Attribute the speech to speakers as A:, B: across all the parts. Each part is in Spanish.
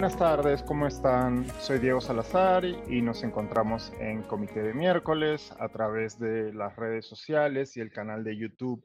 A: Buenas tardes, ¿cómo están? Soy Diego Salazar y nos encontramos en Comité de Miércoles a través de las redes sociales y el canal de YouTube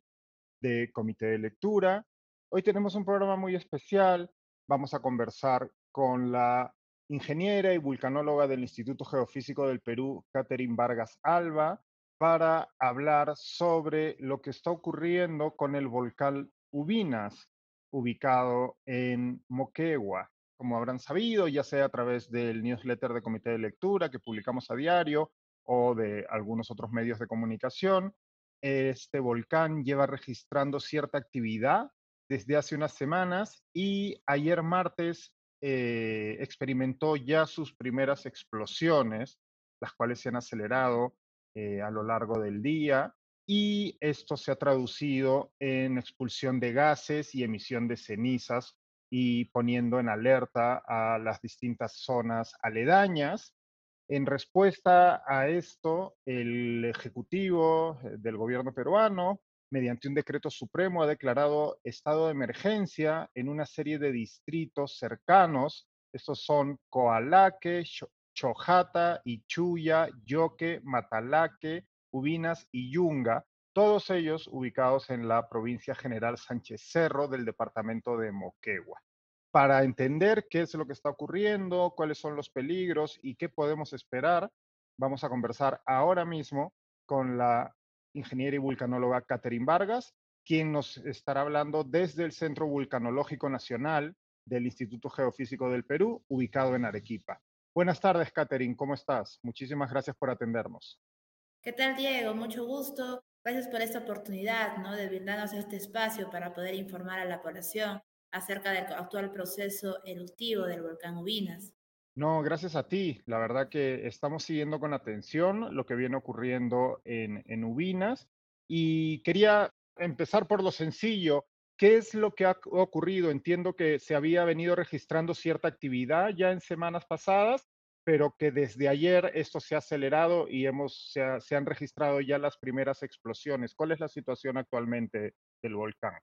A: de Comité de Lectura. Hoy tenemos un programa muy especial. Vamos a conversar con la ingeniera y vulcanóloga del Instituto Geofísico del Perú, Catherine Vargas Alba, para hablar sobre lo que está ocurriendo con el volcán Ubinas, ubicado en Moquegua. Como habrán sabido, ya sea a través del newsletter de Comité de Lectura que publicamos a diario o de algunos otros medios de comunicación, este volcán lleva registrando cierta actividad desde hace unas semanas y ayer martes eh, experimentó ya sus primeras explosiones, las cuales se han acelerado eh, a lo largo del día y esto se ha traducido en expulsión de gases y emisión de cenizas y poniendo en alerta a las distintas zonas aledañas. En respuesta a esto, el Ejecutivo eh, del gobierno peruano mediante un decreto supremo, ha declarado estado de emergencia en una serie de distritos cercanos. Estos son Coalaque, Chojata, Ichuya, Yoque, Matalaque, Ubinas y Yunga, todos ellos ubicados en la provincia general Sánchez Cerro del departamento de Moquegua. Para entender qué es lo que está ocurriendo, cuáles son los peligros y qué podemos esperar, vamos a conversar ahora mismo con la ingeniera y vulcanóloga Catherine Vargas, quien nos estará hablando desde el Centro Vulcanológico Nacional del Instituto Geofísico del Perú, ubicado en Arequipa. Buenas tardes, Catherine, ¿cómo estás? Muchísimas gracias por atendernos.
B: ¿Qué tal, Diego? Mucho gusto. Gracias por esta oportunidad ¿no? de brindarnos este espacio para poder informar a la población acerca del actual proceso eruptivo del volcán Ubinas.
A: No, gracias a ti. La verdad que estamos siguiendo con atención lo que viene ocurriendo en, en Ubinas y quería empezar por lo sencillo. ¿Qué es lo que ha ocurrido? Entiendo que se había venido registrando cierta actividad ya en semanas pasadas, pero que desde ayer esto se ha acelerado y hemos, se, han registrado ya las primeras explosiones. ¿Cuál es la situación actualmente del volcán?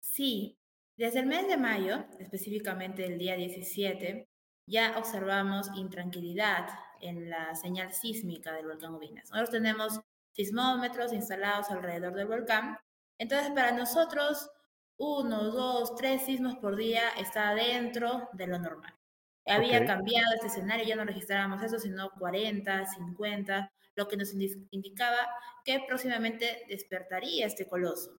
B: Sí, desde el mes de mayo, específicamente el día 17, ya observamos intranquilidad en la señal sísmica del volcán Ubinas. Nosotros tenemos sismómetros instalados alrededor del volcán. Entonces, para nosotros, uno, dos, tres sismos por día está dentro de lo normal. Había cambiado este escenario, ya no registrábamos eso, sino 40, 50, lo que nos indicaba que próximamente despertaría este coloso.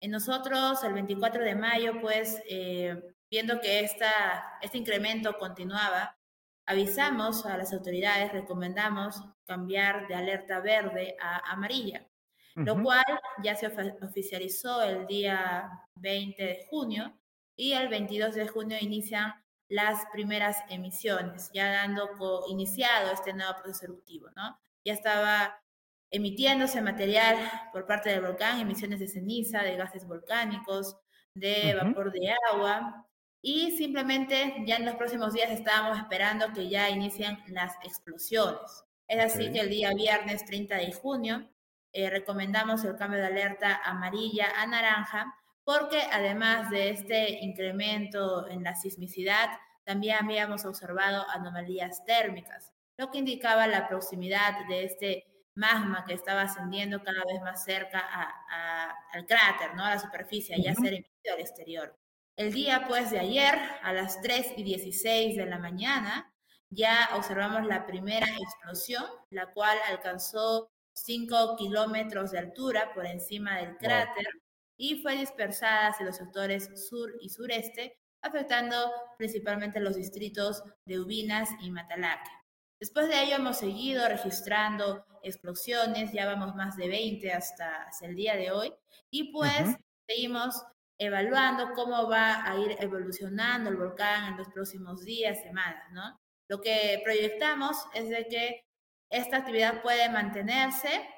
B: En nosotros, el 24 de mayo, pues eh, Viendo que esta, este incremento continuaba, avisamos a las autoridades, recomendamos cambiar de alerta verde a amarilla, lo cual ya se oficializó el día 20 de junio y el 22 de junio inician las primeras emisiones, ya dando iniciado este nuevo proceso eruptivo, ¿no? Ya estaba emitiéndose material por parte del volcán, emisiones de ceniza, de gases volcánicos, de vapor de agua, y simplemente ya en los próximos días estábamos esperando que ya inicien las explosiones. Es así que el día viernes 30 de junio eh, recomendamos el cambio de alerta amarilla a naranja porque además de este incremento en la sismicidad, también habíamos observado anomalías térmicas, lo que indicaba la proximidad de este magma que estaba ascendiendo cada vez más cerca al cráter, ¿no? a la superficie, ya ser emitido al exterior. El día pues de ayer, a las 3 y 16 de la mañana, ya observamos la primera explosión, la cual alcanzó 5 kilómetros de altura por encima del cráter y fue dispersada hacia los sectores sur y sureste, afectando principalmente los distritos de Ubinas y Matalaque. Después de ello hemos seguido registrando explosiones, ya vamos más de 20 hasta, el día de hoy, y pues seguimos evaluando cómo va a ir evolucionando el volcán en los próximos días, semanas, ¿no? Lo que proyectamos es de que esta actividad puede mantenerse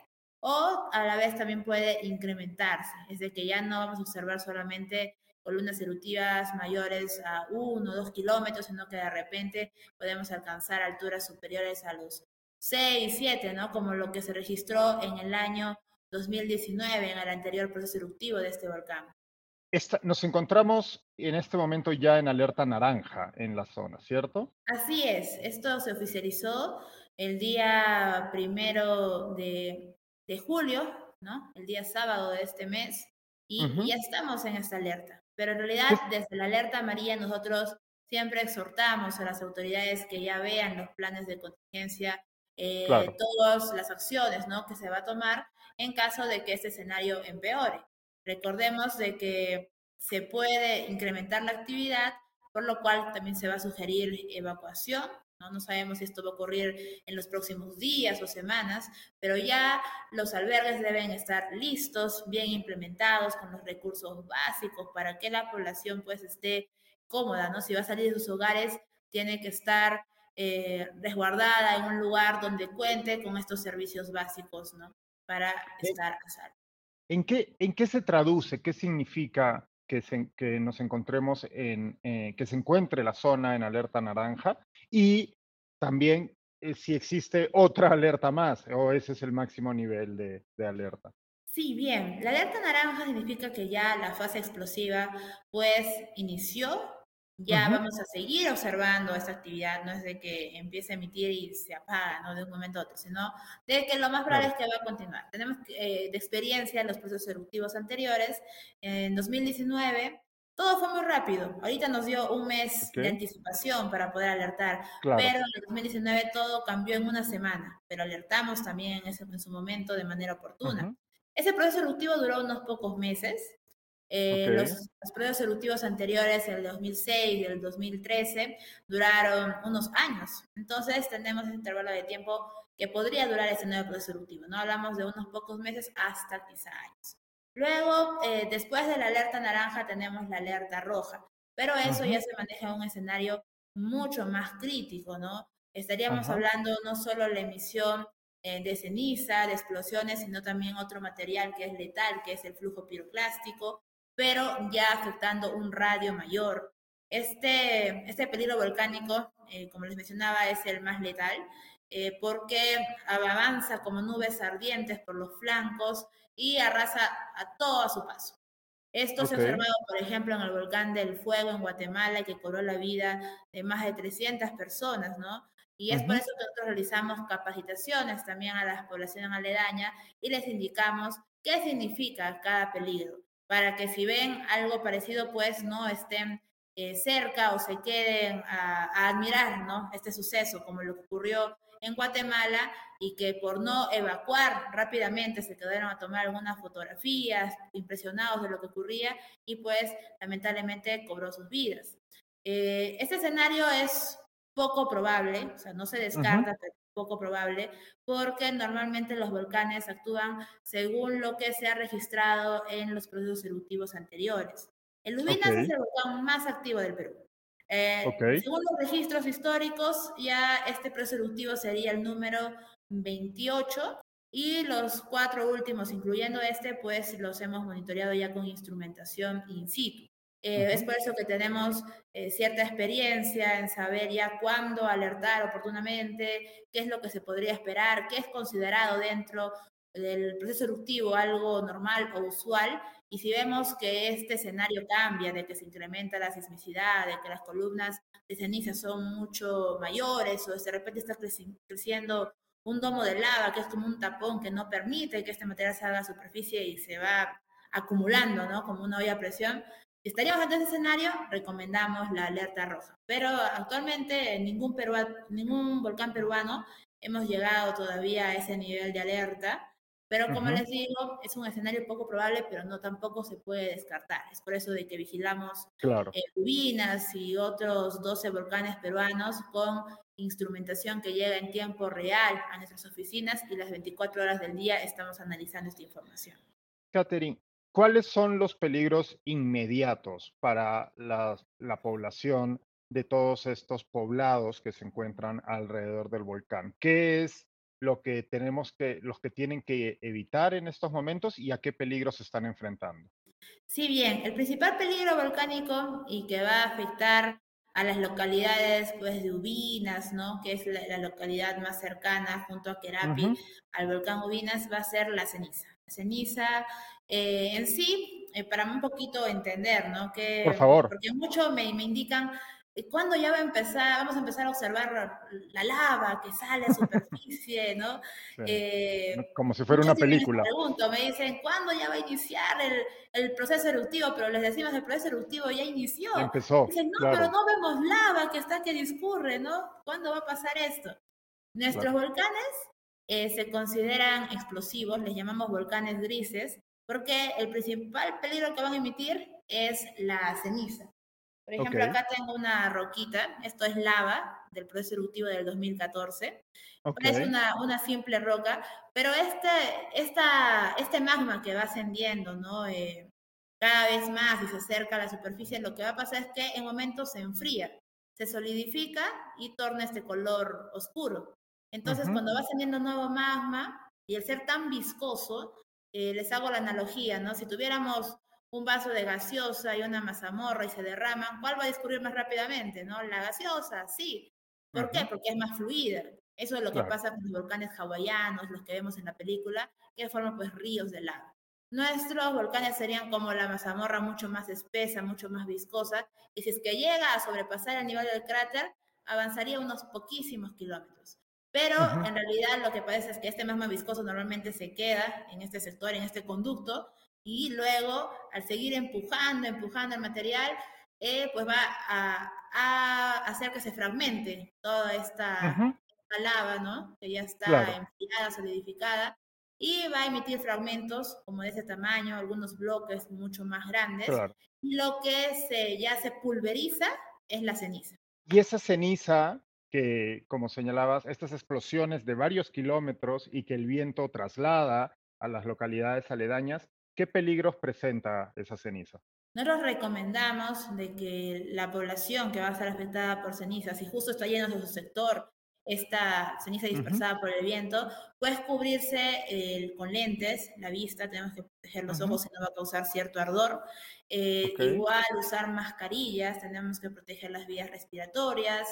B: o a la vez también puede incrementarse, es de que ya no vamos a observar solamente columnas eruptivas mayores a uno o dos kilómetros, sino que de repente podemos alcanzar alturas superiores a los 6, 7, ¿no? Como lo que se registró en el año 2019, en el anterior proceso eruptivo de este volcán.
A: nos encontramos en este momento ya en alerta naranja en la zona, ¿cierto?
B: Así es, esto se oficializó el día primero de, julio, ¿no? El día sábado de este mes, y, ya estamos en esta alerta. Pero en realidad, desde la alerta amarilla, nosotros siempre exhortamos a las autoridades que ya vean los planes de contingencia, eh, todas las acciones ¿no? que se va a tomar en caso de que este escenario empeore. Recordemos de que se puede incrementar la actividad, por lo cual también se va a sugerir evacuación. ¿No? no sabemos si esto va a ocurrir en los próximos días o semanas, pero ya los albergues deben estar listos, bien implementados, con los recursos básicos para que la población pues esté cómoda, ¿no? Si va a salir de sus hogares, tiene que estar eh, resguardada en un lugar donde cuente con estos servicios básicos, ¿no? Para estar a salvo.
A: ¿En qué, ¿En qué se traduce? ¿Qué significa que, que nos encontremos en, eh, que se encuentre la zona en alerta naranja? Y también eh, si existe otra alerta más o ese es el máximo nivel de, de alerta.
B: Sí, bien. La alerta naranja significa que ya la fase explosiva pues inició ya vamos a seguir observando esta actividad, no es de que empiece a emitir y se apaga, ¿no? De un momento a otro, sino de que lo más probable es que va a continuar. Tenemos eh, de experiencia en los procesos eruptivos anteriores, en 2019 todo fue muy rápido. Ahorita nos dio un mes de anticipación para poder alertar, pero en 2019 todo cambió en una semana, pero alertamos también en, ese, en su momento de manera oportuna. Ese proceso eruptivo duró unos pocos meses, eh, los, los, periodos eruptivos anteriores, el 2006 y el 2013, duraron unos años. Entonces, tenemos ese intervalo de tiempo que podría durar ese nuevo proceso eruptivo. No hablamos de unos pocos meses hasta quizá años. Luego, eh, después de la alerta naranja, tenemos la alerta roja. Pero eso ya se maneja en un escenario mucho más crítico, ¿no? Estaríamos hablando no solo de la emisión eh, de ceniza, de explosiones, sino también otro material que es letal, que es el flujo piroclástico, pero ya afectando un radio mayor. Este, este peligro volcánico, eh, como les mencionaba, es el más letal eh, porque avanza como nubes ardientes por los flancos y arrasa a todo a su paso. Esto se ha observado, por ejemplo, en el volcán del Fuego en Guatemala, que cobró la vida de más de 300 personas, ¿no? Y es por eso que nosotros realizamos capacitaciones también a la población aledaña y les indicamos qué significa cada peligro para que si ven algo parecido, pues no estén eh, cerca o se queden a, admirar ¿no? este suceso, como lo que ocurrió en Guatemala y que por no evacuar rápidamente se quedaron a tomar algunas fotografías impresionados de lo que ocurría y pues lamentablemente cobró sus vidas. Eh, este escenario es poco probable, o sea, no se descarta, poco probable, porque normalmente los volcanes actúan según lo que se ha registrado en los procesos eruptivos anteriores. El Lubinas es el volcán más activo del Perú. Eh, según los registros históricos, ya este proceso eruptivo sería el número 28 y los cuatro últimos, incluyendo este, pues los hemos monitoreado ya con instrumentación in situ. Eh, es por eso que tenemos eh, cierta experiencia en saber ya cuándo alertar oportunamente, qué es lo que se podría esperar, qué es considerado dentro del proceso eruptivo algo normal o usual. Y si vemos que este escenario cambia, de que se incrementa la sismicidad, de que las columnas de ceniza son mucho mayores o de repente está creciendo un domo de lava que es como un tapón que no permite que este material salga a superficie y se va acumulando, ¿no? Como una olla a presión, si estaríamos ante ese escenario, recomendamos la alerta roja. Pero actualmente en ningún, ningún volcán peruano hemos llegado todavía a ese nivel de alerta. Pero como les digo, es un escenario poco probable, pero no tampoco se puede descartar. Es por eso de que vigilamos
A: claro.
B: Eh, y otros 12 volcanes peruanos con instrumentación que llega en tiempo real a nuestras oficinas y las 24 horas del día estamos analizando esta información.
A: Catherine, ¿Cuáles son los peligros inmediatos para la, población de todos estos poblados que se encuentran alrededor del volcán? ¿Qué es lo que tenemos que, los que tienen que evitar en estos momentos y a qué peligros se están enfrentando?
B: Sí, bien, el principal peligro volcánico y que va a afectar a las localidades pues, de Ubinas, ¿no? que es la, localidad más cercana junto a Querapi al volcán Ubinas, va a ser la ceniza ceniza eh, en sí, eh, para un poquito entender, ¿no? Que,
A: Por favor.
B: Porque muchos me, me indican, ¿cuándo ya va a empezar? Vamos a empezar a observar la, lava que sale a superficie, ¿no?
A: Eh, Como si fuera una película.
B: Me pregunto, me dicen, ¿cuándo ya va a iniciar el, el, proceso eruptivo? Pero les decimos, el proceso eruptivo ya inició.
A: empezó.
B: Dicen, no, pero no vemos lava que está que discurre, ¿no? ¿Cuándo va a pasar esto? Nuestros volcanes se consideran explosivos, les llamamos volcanes grises, porque el principal peligro que van a emitir es la ceniza. Por ejemplo, acá tengo una roquita, esto es lava del proceso eruptivo del 2014. Es una, una, simple roca, pero este, esta, este magma que va ascendiendo, ¿no? Eh, cada vez más y se acerca a la superficie, lo que va a pasar es que en momentos se enfría, se solidifica y torna este color oscuro. Entonces, cuando va ascendiendo nuevo magma y el ser tan viscoso, eh, les hago la analogía, ¿no? Si tuviéramos un vaso de gaseosa y una mazamorra y se derraman, ¿cuál va a discurrir más rápidamente, no? La gaseosa, sí. ¿Por qué? Porque es más fluida. Eso es lo que pasa con los volcanes hawaianos, los que vemos en la película, que forman pues ríos de lava. Nuestros volcanes serían como la mazamorra mucho más espesa, mucho más viscosa, y si es que llega a sobrepasar el nivel del cráter, avanzaría unos poquísimos kilómetros. Pero en realidad lo que pasa es que este magma viscoso normalmente se queda en este sector, en este conducto, y luego al seguir empujando, empujando el material, eh, pues va a, hacer que se fragmente toda esta, lava, ¿no? Que ya está enfriada, solidificada, y va a emitir fragmentos como de ese tamaño, algunos bloques mucho más grandes. Lo que se, ya se pulveriza es la ceniza.
A: Y esa ceniza que, como señalabas, estas explosiones de varios kilómetros y que el viento traslada a las localidades aledañas, ¿qué peligros presenta esa ceniza?
B: Nosotros recomendamos de que la población que va a ser afectada por cenizas, si justo está lleno de su sector esta ceniza dispersada por el viento, puedes cubrirse con lentes, la vista, tenemos que proteger los ojos si no va a causar cierto ardor. Eh, igual usar mascarillas, tenemos que proteger las vías respiratorias.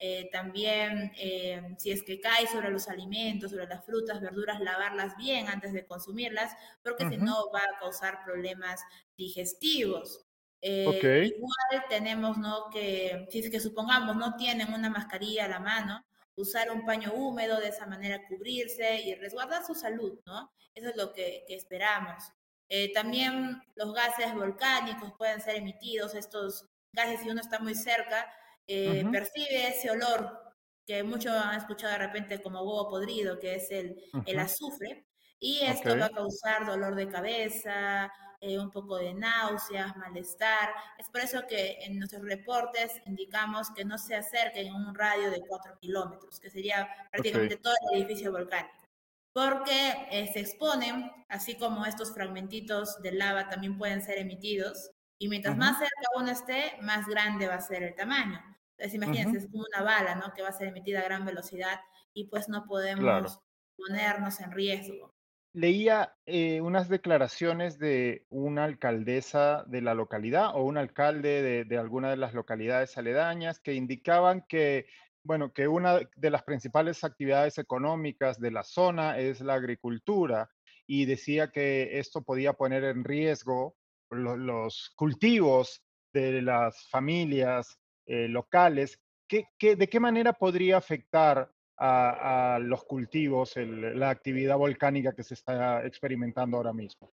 B: Eh, también, eh, si es que cae sobre los alimentos, sobre las frutas, verduras, lavarlas bien antes de consumirlas, porque si no va a causar problemas digestivos. Igual tenemos ¿no? que, si es que supongamos no tienen una mascarilla a la mano, usar un paño húmedo, de esa manera cubrirse y resguardar su salud, ¿no? Eso es lo que, esperamos. Eh, también los gases volcánicos pueden ser emitidos, estos gases, si uno está muy cerca, eh, percibe ese olor que muchos han escuchado de repente como huevo podrido, que es el, el azufre, y esto va a causar dolor de cabeza, eh, un poco de náuseas, malestar. Es por eso que en nuestros reportes indicamos que no se acerquen en un radio de 4 kilómetros, que sería prácticamente todo el edificio volcánico, porque eh, se exponen, así como estos fragmentitos de lava también pueden ser emitidos, y mientras más cerca uno esté, más grande va a ser el tamaño. Entonces, imagínense, es como una bala, ¿no? Que va a ser emitida a gran velocidad y pues no podemos ponernos en riesgo
A: leía eh, unas declaraciones de una alcaldesa de la localidad o un alcalde de, alguna de las localidades aledañas que indicaban que, bueno, que una de las principales actividades económicas de la zona es la agricultura y decía que esto podía poner en riesgo los cultivos de las familias eh, locales. de qué manera podría afectar a, los cultivos, la actividad volcánica que se está experimentando ahora mismo.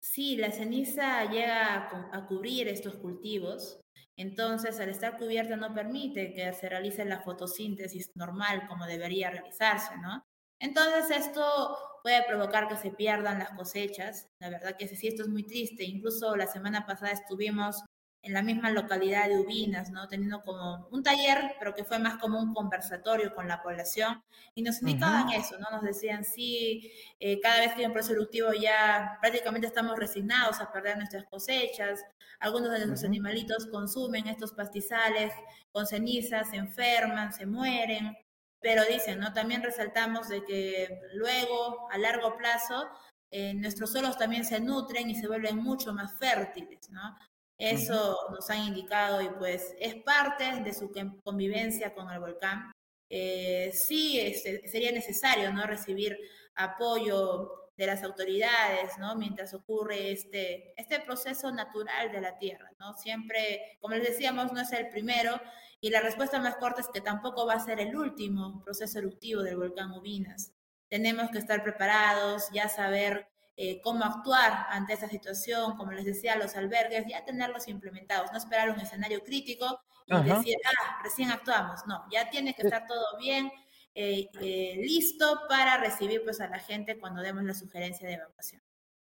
B: Sí, la ceniza llega a, cubrir estos cultivos, entonces al estar cubierta no permite que se realice la fotosíntesis normal como debería realizarse, ¿no? Entonces esto puede provocar que se pierdan las cosechas. La verdad que sí, esto es muy triste. Incluso la semana pasada estuvimos en la misma localidad de Ubinas, ¿no? Teniendo como un taller, pero que fue más como un conversatorio con la población, y nos indicaban eso, ¿no? Nos decían, sí, eh, cada vez que hay un proceso eruptivo ya prácticamente estamos resignados a perder nuestras cosechas, algunos de nuestros animalitos consumen estos pastizales con cenizas, se enferman, se mueren, pero dicen, ¿no? También resaltamos de que luego, a largo plazo, eh, nuestros suelos también se nutren y se vuelven mucho más fértiles, ¿no? Eso nos han indicado y pues es parte de su convivencia con el volcán. Eh, sí, este, sería necesario ¿no? recibir apoyo de las autoridades, ¿no? Mientras ocurre este, este proceso natural de la Tierra, ¿no? Siempre, como les decíamos, no es el primero y la respuesta más corta es que tampoco va a ser el último proceso eruptivo del volcán Ubinas. Tenemos que estar preparados, ya saber eh, cómo actuar ante esa situación, como les decía, los albergues, ya tenerlos implementados, no esperar un escenario crítico y decir, ah, recién actuamos. No, ya tiene que estar todo bien, eh, eh, listo para recibir pues, a la gente cuando demos la sugerencia de evacuación.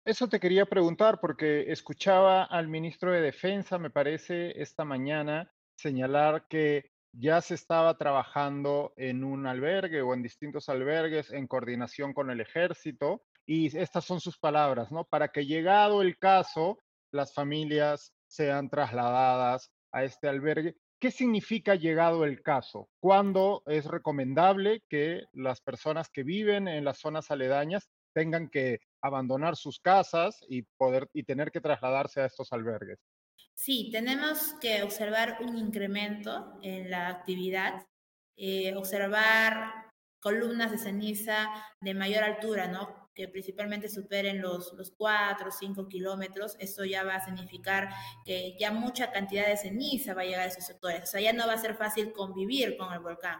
A: Eso te quería preguntar porque escuchaba al ministro de Defensa, me parece, esta mañana señalar que ya se estaba trabajando en un albergue o en distintos albergues en coordinación con el ejército y estas son sus palabras, ¿no? Para que llegado el caso, las familias sean trasladadas a este albergue. ¿Qué significa llegado el caso? ¿Cuándo es recomendable que las personas que viven en las zonas aledañas tengan que abandonar sus casas y poder y tener que trasladarse a estos albergues?
B: Sí, tenemos que observar un incremento en la actividad, eh, observar columnas de ceniza de mayor altura, ¿no? Que principalmente superen los, los 4 o 5 kilómetros, esto ya va a significar que ya mucha cantidad de ceniza va a llegar a esos sectores. O sea, ya no va a ser fácil convivir con el volcán.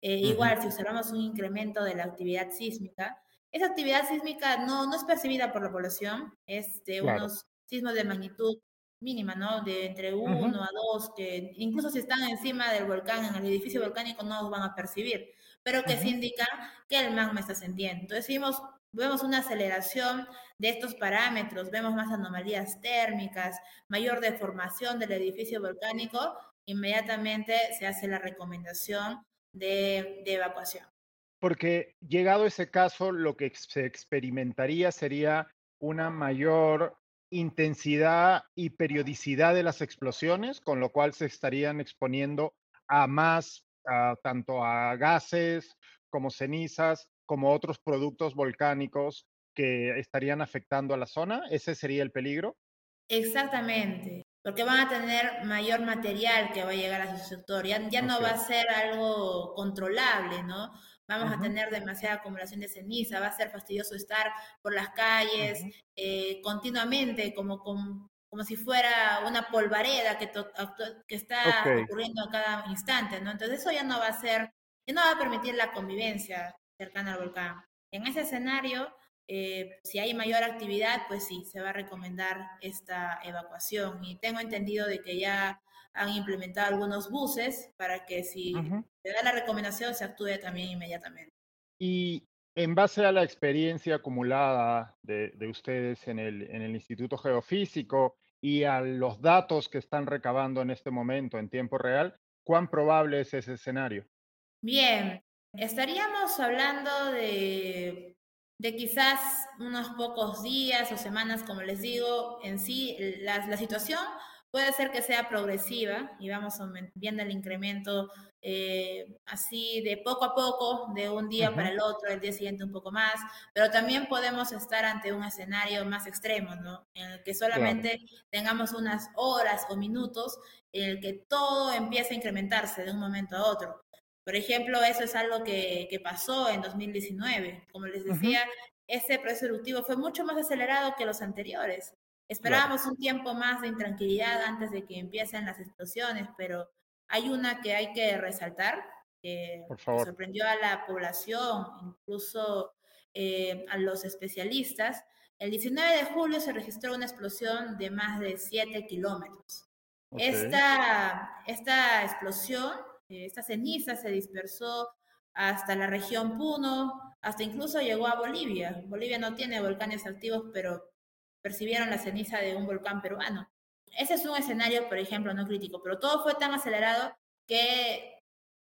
B: Eh, igual, si observamos un incremento de la actividad sísmica, esa actividad sísmica no, no es percibida por la población, es de unos sismos de magnitud mínima, ¿no? De entre 1 a 2, que incluso si están encima del volcán, en el edificio volcánico, no los van a percibir, pero que se indica que el magma está ascendiendo. Entonces, vimos vemos una aceleración de estos parámetros, vemos más anomalías térmicas, mayor deformación del edificio volcánico, inmediatamente se hace la recomendación de, evacuación.
A: Porque llegado ese caso, lo que se experimentaría sería una mayor intensidad y periodicidad de las explosiones, con lo cual se estarían exponiendo a más, tanto a gases como cenizas, como otros productos volcánicos que estarían afectando a la zona? ¿Ese sería el peligro?
B: Exactamente, porque van a tener mayor material que va a llegar a su sector. Ya, no va a ser algo controlable, ¿no? Vamos a tener demasiada acumulación de ceniza, va a ser fastidioso estar por las calles eh, continuamente, como, como, como, si fuera una polvareda que, que está ocurriendo a cada instante, ¿no? Entonces eso ya no va a ser, ya no va a permitir la convivencia cercana al volcán. En ese escenario, eh, si hay mayor actividad, pues sí, se va a recomendar esta evacuación. Y tengo entendido de que ya han implementado algunos buses para que si se da la recomendación se actúe también inmediatamente.
A: Y en base a la experiencia acumulada de, ustedes en el, en el Instituto Geofísico y a los datos que están recabando en este momento en tiempo real, ¿cuán probable es ese escenario?
B: Bien, Estaríamos hablando de, de quizás unos pocos días o semanas, como les digo, en sí la, la situación puede ser que sea progresiva y vamos viendo el incremento eh, así de poco a poco, de un día para el otro, el día siguiente un poco más, pero también podemos estar ante un escenario más extremo, ¿no? En el que solamente tengamos unas horas o minutos en el que todo empieza a incrementarse de un momento a otro. Por ejemplo, eso es algo que, pasó en 2019. Como les decía, ese proceso eruptivo fue mucho más acelerado que los anteriores. Esperábamos un tiempo más de intranquilidad antes de que empiecen las explosiones, pero hay una que hay que resaltar, que sorprendió a la población, incluso eh, a los especialistas. El 19 de julio se registró una explosión de más de 7 kilómetros. Esta, esta explosión esta ceniza se dispersó hasta la región Puno, hasta incluso llegó a Bolivia. Bolivia no tiene volcanes activos, pero percibieron la ceniza de un volcán peruano. Ese es un escenario, por ejemplo, no crítico, pero todo fue tan acelerado que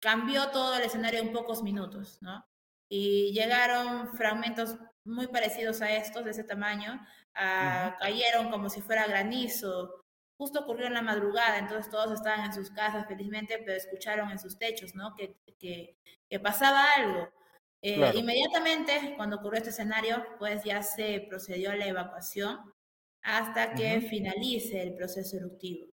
B: cambió todo el escenario en pocos minutos, ¿no? Y llegaron fragmentos muy parecidos a estos, de ese tamaño, ah, cayeron como si fuera granizo, justo ocurrió en la madrugada, entonces todos estaban en sus casas felizmente, pero escucharon en sus techos, ¿no? Que, que, pasaba algo. Eh, inmediatamente, cuando ocurrió este escenario, pues ya se procedió a la evacuación hasta que finalice el proceso eruptivo.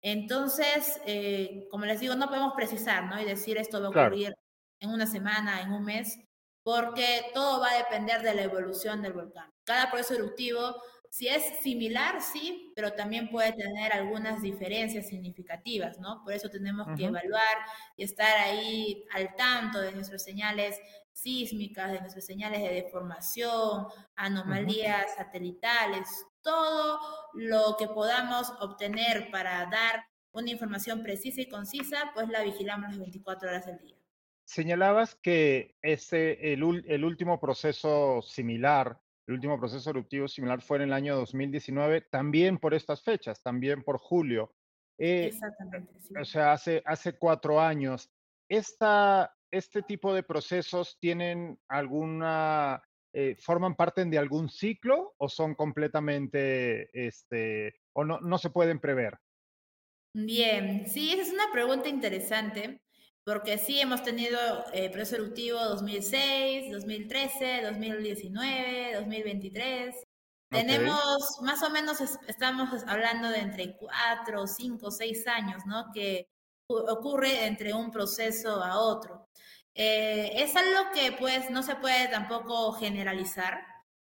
B: Entonces, eh, como les digo, no podemos precisar, ¿no? Y decir esto va a ocurrir en una semana, en un mes, porque todo va a depender de la evolución del volcán. Cada proceso eruptivo, si es similar, sí, pero también puede tener algunas diferencias significativas, ¿no? Por eso tenemos que evaluar y estar ahí al tanto de nuestras señales sísmicas, de nuestras señales de deformación, anomalías satelitales, todo lo que podamos obtener para dar una información precisa y concisa, pues la vigilamos las 24 horas del día.
A: Señalabas que ese, el, último proceso similar, el último proceso eruptivo similar fue en el año 2019, también por estas fechas, también por julio.
B: Eh, Exactamente. Sí.
A: O sea, hace, hace cuatro años. Esta, ¿Este tipo de procesos tienen alguna, eh, forman parte de algún ciclo o son completamente, este, o no, no se pueden prever?
B: Bien, sí, esa es una pregunta interesante porque sí hemos tenido eh, proceso eruptivo 2006, 2013, 2019, 2023. Tenemos más o menos, estamos hablando de entre cuatro, cinco, seis años, ¿no? Que ocurre entre un proceso a otro. Eh, es algo que pues no se puede tampoco generalizar.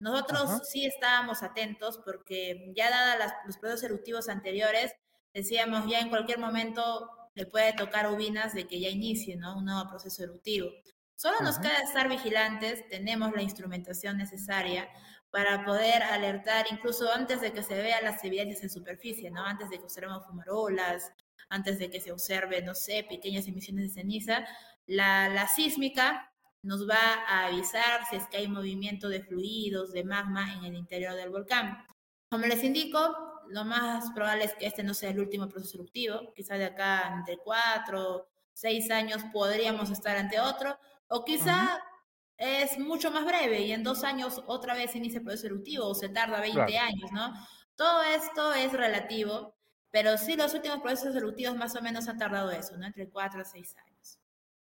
B: Nosotros sí estábamos atentos porque ya dadas los procesos eruptivos anteriores, decíamos ya en cualquier momento le puede tocar ubinas de que ya inicie ¿no? un nuevo proceso eruptivo. Solo nos queda estar vigilantes, tenemos la instrumentación necesaria para poder alertar incluso antes de que se vean las evidencias en superficie, ¿no? Antes de que observemos fumarolas, antes de que se observe, no sé, pequeñas emisiones de ceniza, la, la sísmica nos va a avisar si es que hay movimiento de fluidos, de magma en el interior del volcán. Como les indico, lo más probable es que este no sea el último proceso eruptivo, quizá de acá entre cuatro, seis años podríamos estar ante otro, o quizá es mucho más breve y en dos años otra vez inicia el proceso eruptivo o se tarda 20 años, ¿no? Todo esto es relativo, pero sí los últimos procesos eruptivos más o menos han tardado eso, ¿no? Entre cuatro a seis años.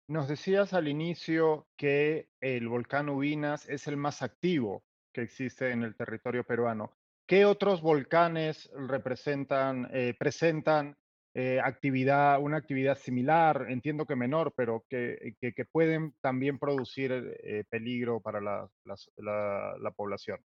A: Nos decías al inicio que el volcán Ubinas es el más activo que existe en el territorio peruano. ¿Qué otros volcanes representan, eh, presentan eh, actividad, una actividad similar? Entiendo que menor, pero que, que, pueden también producir eh, peligro para la, la, población.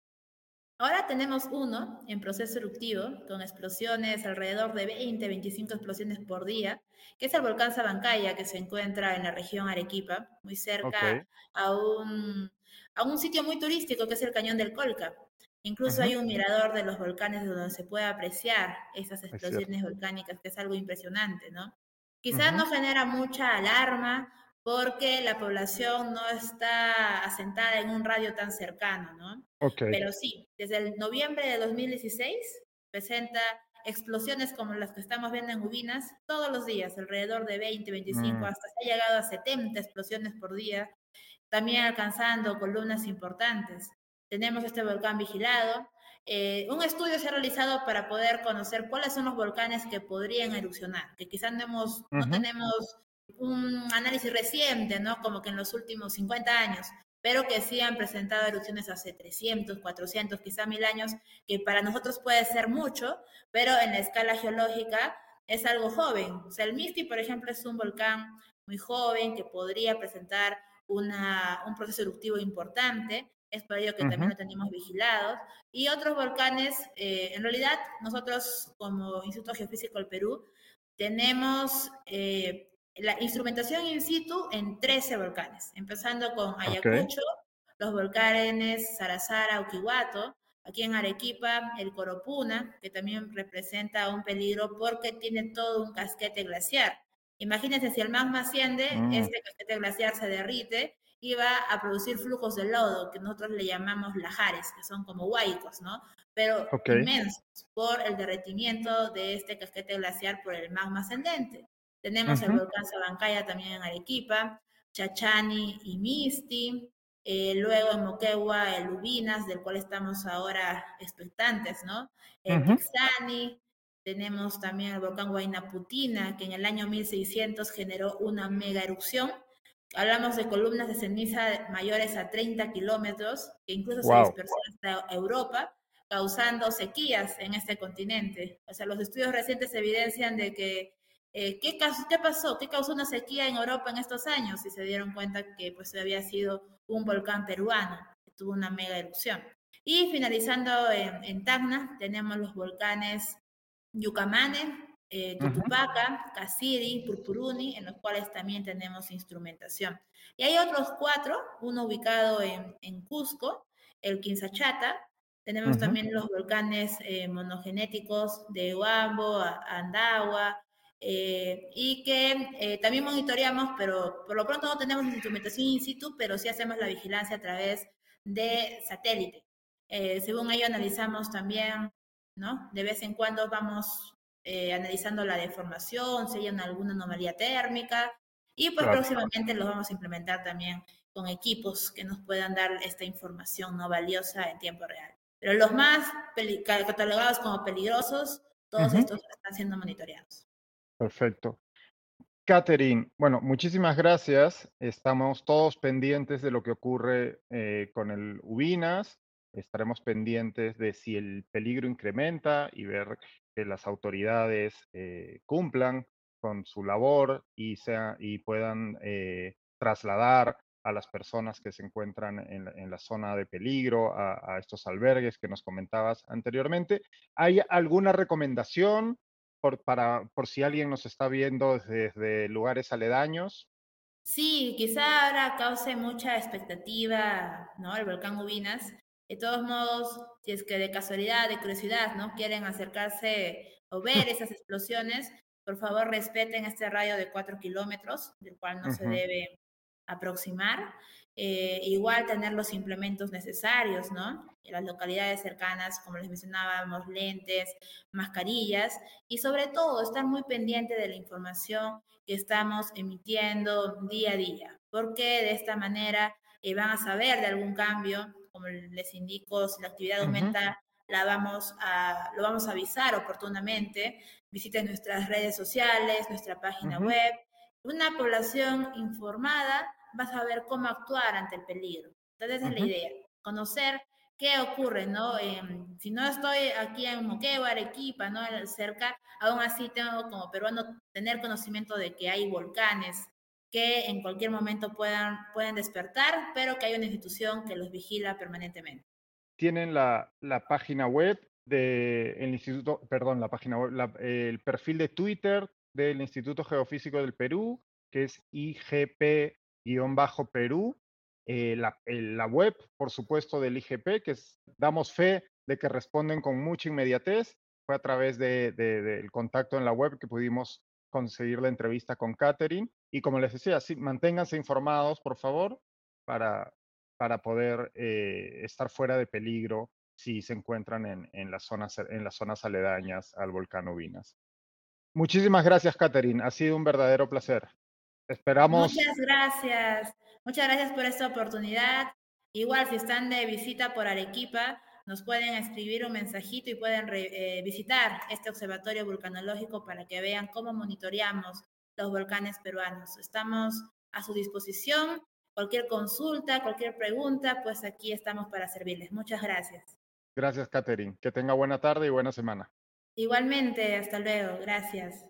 B: Ahora tenemos uno en proceso eruptivo, con explosiones, alrededor de 20, 25 explosiones por día, que es el volcán Sabancaya, que se encuentra en la región Arequipa, muy cerca a, un, a un sitio muy turístico que es el Cañón del Colca. Incluso hay un mirador de los volcanes donde se puede apreciar esas explosiones volcánicas, que es algo impresionante, ¿no? Quizás no genera mucha alarma porque la población no está asentada en un radio tan cercano, ¿no? Pero sí, desde el noviembre de 2016 presenta explosiones como las que estamos viendo en Ubinas todos los días, alrededor de 20, 25, mm. hasta se ha llegado a 70 explosiones por día, también alcanzando columnas importantes tenemos este volcán vigilado. Eh, un estudio se ha realizado para poder conocer cuáles son los volcanes que podrían erupcionar, que quizás no, hemos, no tenemos un análisis reciente, ¿no? Como que en los últimos 50 años, pero que sí han presentado erupciones hace 300, 400, quizá mil años, que para nosotros puede ser mucho, pero en la escala geológica es algo joven. O sea, el Misti, por ejemplo, es un volcán muy joven que podría presentar una, un proceso eruptivo importante, es por ello que también lo tenemos vigilados. Y otros volcanes, eh, en realidad nosotros como Instituto Geofísico del Perú tenemos eh, la instrumentación in situ en 13 volcanes, empezando con Ayacucho, los volcanes Sarazara, Uquihuato, aquí en Arequipa el Coropuna, que también representa un peligro porque tiene todo un casquete glaciar. Imagínense si el magma asciende, mm. este casquete glaciar se derrite iba a producir flujos de lodo, que nosotros le llamamos lajares, que son como huaicos, ¿no? Pero inmensos por el derretimiento de este casquete glaciar por el magma ascendente. Tenemos el volcán Sabancaya también en Arequipa, Chachani y Misti, eh, luego en Moquegua, el Ubinas, del cual estamos ahora expectantes, ¿no? El Tixani, tenemos también el volcán Huaynaputina, que en el año 1600 generó una mega erupción Hablamos de columnas de ceniza mayores a 30 kilómetros, que incluso se dispersó hasta Europa, causando sequías en este continente. O sea, los estudios recientes evidencian de que eh, ¿qué, ¿qué pasó? ¿Qué causó una sequía en Europa en estos años? Y se dieron cuenta que pues había sido un volcán peruano que tuvo una mega erupción. Y finalizando en, Tacna, tenemos los volcanes Yucamane, eh, Tutupaca, Casiri, Purpuruni, en los cuales también tenemos instrumentación. Y hay otros cuatro, uno ubicado en, en Cusco, el Quinzachata, tenemos también los volcanes eh, monogenéticos de Huambo, Andagua, eh, y que eh, también monitoreamos, pero por lo pronto no tenemos instrumentación in situ, pero sí hacemos la vigilancia a través de satélite. según ello analizamos también, ¿no? De vez en cuando vamos analizando la deformación, si hay alguna anomalía térmica, y pues próximamente los vamos a implementar también con equipos que nos puedan dar esta información no valiosa en tiempo real. Pero los más catalogados como peligrosos, todos estos están siendo monitoreados.
A: Perfecto. Catherine, bueno, muchísimas gracias. Estamos todos pendientes de lo que ocurre eh, con el Ubinas. Estaremos pendientes de si el peligro incrementa y ver que las autoridades eh, cumplan con su labor y, sea, y puedan eh, trasladar a las personas que se encuentran en, la zona de peligro, a, estos albergues que nos comentabas anteriormente. ¿Hay alguna recomendación por, para, por si alguien nos está viendo desde, lugares aledaños?
B: Sí, quizá ahora cause mucha expectativa, ¿no? El volcán Ubinas. De todos modos, si es que de casualidad, de curiosidad, ¿no? Quieren acercarse o ver esas explosiones, por favor respeten este radio de cuatro kilómetros, del cual no se debe aproximar. Eh, igual tener los implementos necesarios, ¿no? En las localidades cercanas, como les mencionábamos, lentes, mascarillas y sobre todo estar muy pendiente de la información que estamos emitiendo día a día, porque de esta manera eh, van a saber de algún cambio, como les indico, si la actividad aumenta, la vamos a, lo vamos a avisar oportunamente. Visiten nuestras redes sociales, nuestra página web una población informada va a saber cómo actuar ante el peligro. Entonces, esa es la idea, conocer qué ocurre, ¿no? Em, si no estoy aquí en Moquegua, Arequipa, ¿no? Cerca, aún así tengo como peruano tener conocimiento de que hay volcanes que en cualquier momento puedan, pueden despertar, pero que hay una institución que los vigila permanentemente.
A: Tienen la, la página web del instituto, perdón, la página web, el perfil de Twitter del Instituto Geofísico del Perú, que es IGP-Perú, eh, la, web, por supuesto, del IGP, que damos fe de que responden con mucha inmediatez. Fue a través del contacto en la web que pudimos conseguir la entrevista con Catherine. Y como les decía, sí, manténganse informados, por favor, para, para poder eh, estar fuera de peligro si se encuentran en, en, las zonas, en las zonas aledañas al volcán Ubinas. Muchísimas gracias, Catherine. Ha sido un verdadero placer. Esperamos.
B: Muchas gracias. Muchas gracias por esta oportunidad. Igual, si están de visita por Arequipa, nos pueden escribir un mensajito y pueden eh, visitar este observatorio vulcanológico para que vean cómo monitoreamos los volcanes peruanos. Estamos a su disposición. Cualquier consulta, cualquier pregunta, pues aquí estamos para servirles. Muchas gracias.
A: Gracias, Catherine. Que tenga buena tarde y buena semana.
B: Igualmente, hasta luego, gracias.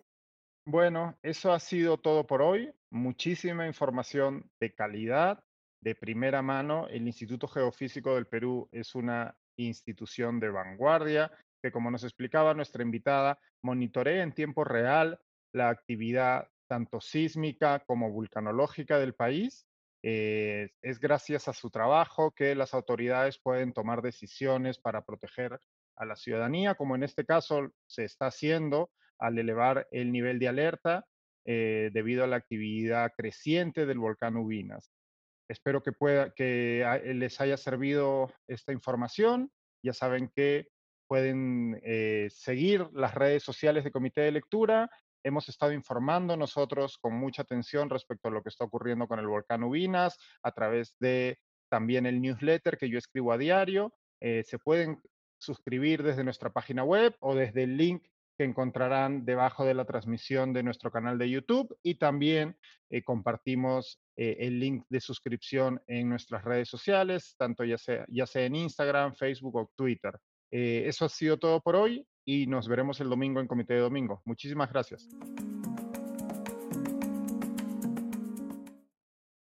A: Bueno, eso ha sido todo por hoy. Muchísima información de calidad, de primera mano. El Instituto Geofísico del Perú es una institución de vanguardia que, como nos explicaba nuestra invitada, monitorea en tiempo real la actividad tanto sísmica como vulcanológica del país. Eh, es gracias a su trabajo que las autoridades pueden tomar decisiones para proteger a la ciudadanía, como en este caso se está haciendo al elevar el nivel de alerta eh, debido a la actividad creciente del volcán Ubinas. Espero que, pueda, que les haya servido esta información. Ya saben que pueden eh, seguir las redes sociales de Comité de Lectura. Hemos estado informando nosotros con mucha atención respecto a lo que está ocurriendo con el volcán Ubinas a través de también el newsletter que yo escribo a diario. Eh, se pueden suscribir desde nuestra página web o desde el link que encontrarán debajo de la transmisión de nuestro canal de YouTube y también eh, compartimos eh, el link de suscripción en nuestras redes sociales, tanto ya sea, ya sea en Instagram, Facebook o Twitter. Eh, eso ha sido todo por hoy y nos veremos el domingo en Comité de Domingo. Muchísimas gracias.